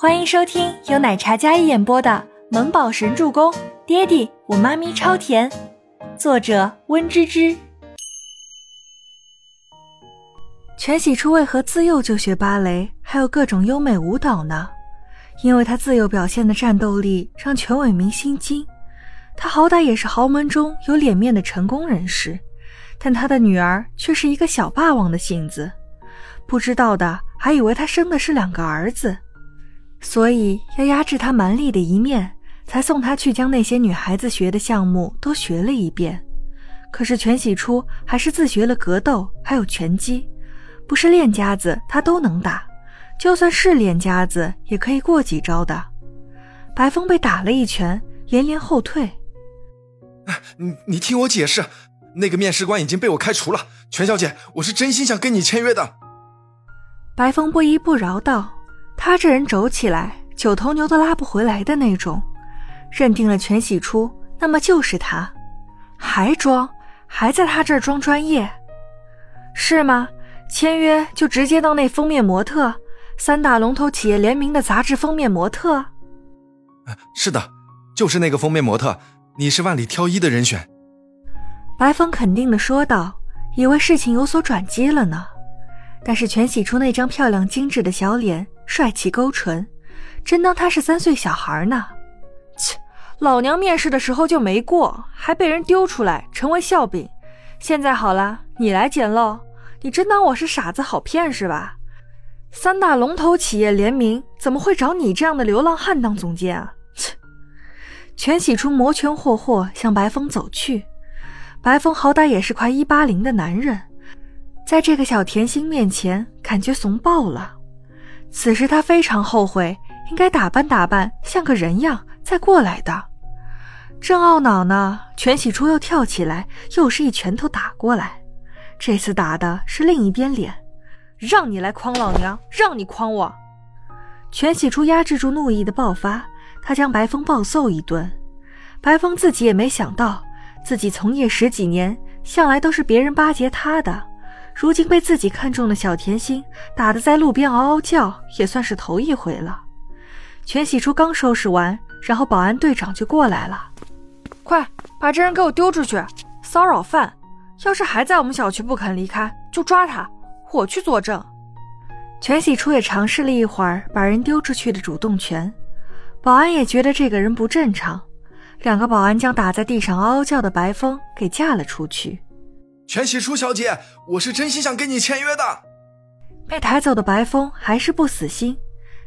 欢迎收听由奶茶嘉一演播的《萌宝神助攻》，爹地我妈咪超甜，作者温芝芝。全喜初为何自幼就学芭蕾，还有各种优美舞蹈呢？因为他自幼表现的战斗力让全伟明心惊。他好歹也是豪门中有脸面的成功人士，但他的女儿却是一个小霸王的性子。不知道的还以为他生的是两个儿子。所以要压制他蛮力的一面，才送他去将那些女孩子学的项目都学了一遍。可是全喜初还是自学了格斗，还有拳击，不是练家子他都能打，就算是练家子也可以过几招的。白风被打了一拳，连连后退。你你听我解释，那个面试官已经被我开除了。全小姐，我是真心想跟你签约的。白风不依不饶道。他这人轴起来，九头牛都拉不回来的那种。认定了全喜初，那么就是他，还装，还在他这儿装专业，是吗？签约就直接当那封面模特，三大龙头企业联名的杂志封面模特。是的，就是那个封面模特，你是万里挑一的人选。白风肯定的说道，以为事情有所转机了呢。但是全喜初那张漂亮精致的小脸。帅气勾唇，真当他是三岁小孩呢？切，老娘面试的时候就没过，还被人丢出来成为笑柄。现在好了，你来捡漏。你真当我是傻子好骗是吧？三大龙头企业联名，怎么会找你这样的流浪汉当总监啊？切！全喜初摩拳霍霍向白风走去。白风好歹也是快一八零的男人，在这个小甜心面前，感觉怂爆了。此时他非常后悔，应该打扮打扮，像个人样再过来的。正懊恼呢，全喜初又跳起来，又是一拳头打过来。这次打的是另一边脸，让你来诓老娘，让你诓我！全喜初压制住怒意的爆发，他将白风暴揍一顿。白风自己也没想到，自己从业十几年，向来都是别人巴结他的。如今被自己看中的小甜心打得在路边嗷嗷叫，也算是头一回了。全喜初刚收拾完，然后保安队长就过来了：“快把这人给我丢出去，骚扰犯！要是还在我们小区不肯离开，就抓他，我去作证。”全喜初也尝试了一会儿把人丢出去的主动权，保安也觉得这个人不正常，两个保安将打在地上嗷嗷叫的白风给架了出去。全喜初小姐，我是真心想跟你签约的。被抬走的白风还是不死心，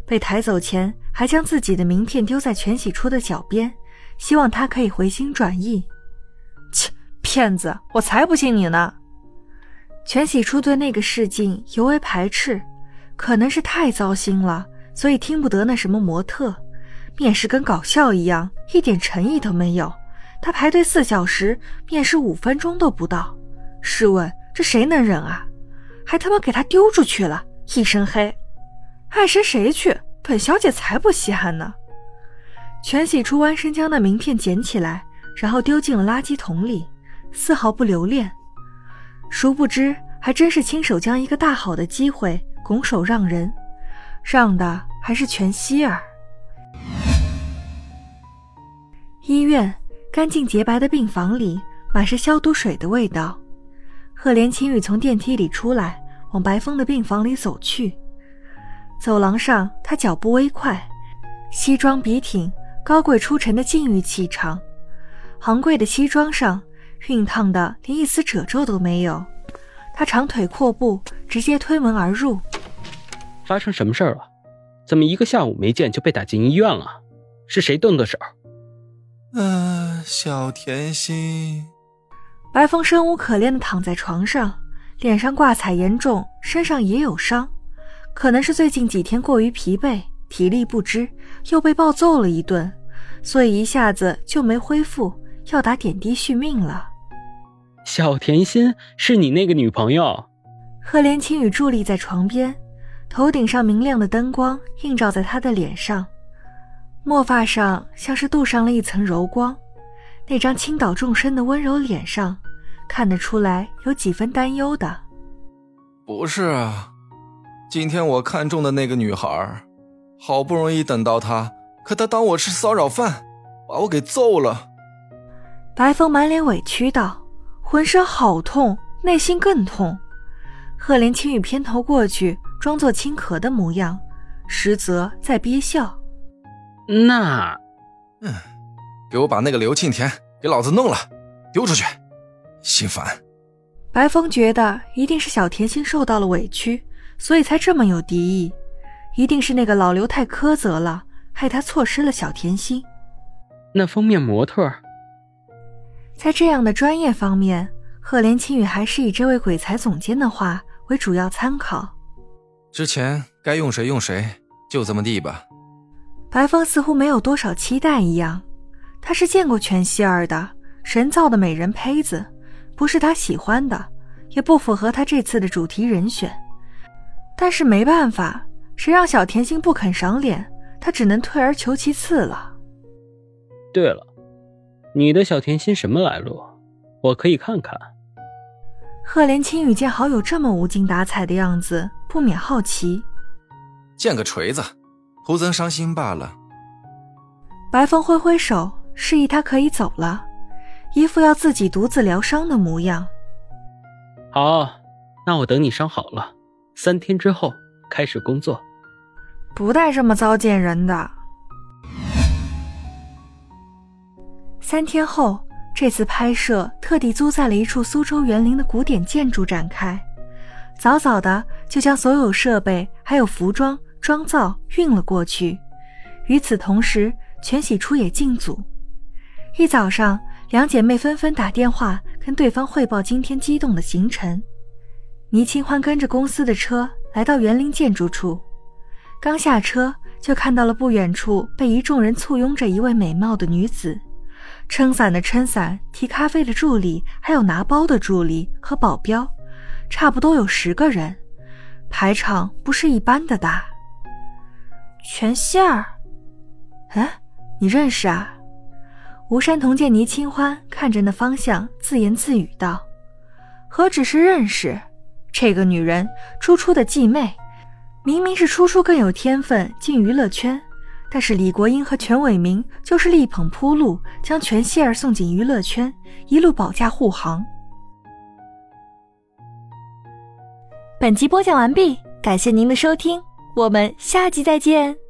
被抬走前还将自己的名片丢在全喜初的脚边，希望他可以回心转意。切，骗子，我才不信你呢！全喜初对那个试镜尤为排斥，可能是太糟心了，所以听不得那什么模特，面试跟搞笑一样，一点诚意都没有。他排队四小时，面试五分钟都不到。试问这谁能忍啊？还他妈给他丢出去了，一身黑，爱谁谁去，本小姐才不稀罕呢。全喜初弯身将那名片捡起来，然后丢进了垃圾桶里，丝毫不留恋。殊不知，还真是亲手将一个大好的机会拱手让人，让的还是全希儿。医院干净洁白的病房里，满是消毒水的味道。赫连青羽从电梯里出来，往白风的病房里走去。走廊上，他脚步微快，西装笔挺，高贵出尘的禁欲气场。昂贵的西装上，熨烫的连一丝褶皱都没有。他长腿阔步，直接推门而入。发生什么事儿了？怎么一个下午没见就被打进医院了？是谁动的手？嗯，小甜心。白风生无可恋的躺在床上，脸上挂彩严重，身上也有伤，可能是最近几天过于疲惫，体力不支，又被暴揍了一顿，所以一下子就没恢复，要打点滴续命了。小甜心是你那个女朋友？赫连青雨伫立在床边，头顶上明亮的灯光映照在他的脸上，墨发上像是镀上了一层柔光。那张倾倒众生的温柔脸上，看得出来有几分担忧的。不是啊，今天我看中的那个女孩，好不容易等到她，可她当我是骚扰犯，把我给揍了。白风满脸委屈道，浑身好痛，内心更痛。赫连青雨偏头过去，装作轻咳的模样，实则在憋笑。那，嗯，给我把那个刘庆田给老子弄了，丢出去，心烦。白风觉得一定是小甜心受到了委屈，所以才这么有敌意。一定是那个老刘太苛责了，害他错失了小甜心。那封面模特，在这样的专业方面，赫连青羽还是以这位鬼才总监的话为主要参考。之前该用谁用谁，就这么地吧。白风似乎没有多少期待一样，他是见过全希儿的神造的美人胚子，不是他喜欢的，也不符合他这次的主题人选。但是没办法。谁让小甜心不肯赏脸，他只能退而求其次了。对了，你的小甜心什么来路？我可以看看。赫连青雨见好友这么无精打采的样子，不免好奇。见个锤子，徒增伤心罢了。白风挥挥手，示意他可以走了，一副要自己独自疗伤的模样。好，那我等你伤好了，三天之后开始工作。不带这么糟践人的。三天后，这次拍摄特地租在了一处苏州园林的古典建筑展开，早早的就将所有设备还有服装、妆造运了过去。与此同时，全喜初也进组。一早上，两姐妹纷纷打电话跟对方汇报今天激动的行程。倪清欢跟着公司的车来到园林建筑处。刚下车，就看到了不远处被一众人簇拥着一位美貌的女子，撑伞的撑伞，提咖啡的助理，还有拿包的助理和保镖，差不多有十个人，排场不是一般的大。全希儿，哎，你认识啊？吴山童见倪清欢看着那方向，自言自语道：“何止是认识，这个女人，初初的继妹。”明明是初初更有天分进娱乐圈，但是李国英和全伟明就是力捧铺路，将全希儿送进娱乐圈，一路保驾护航。本集播讲完毕，感谢您的收听，我们下集再见。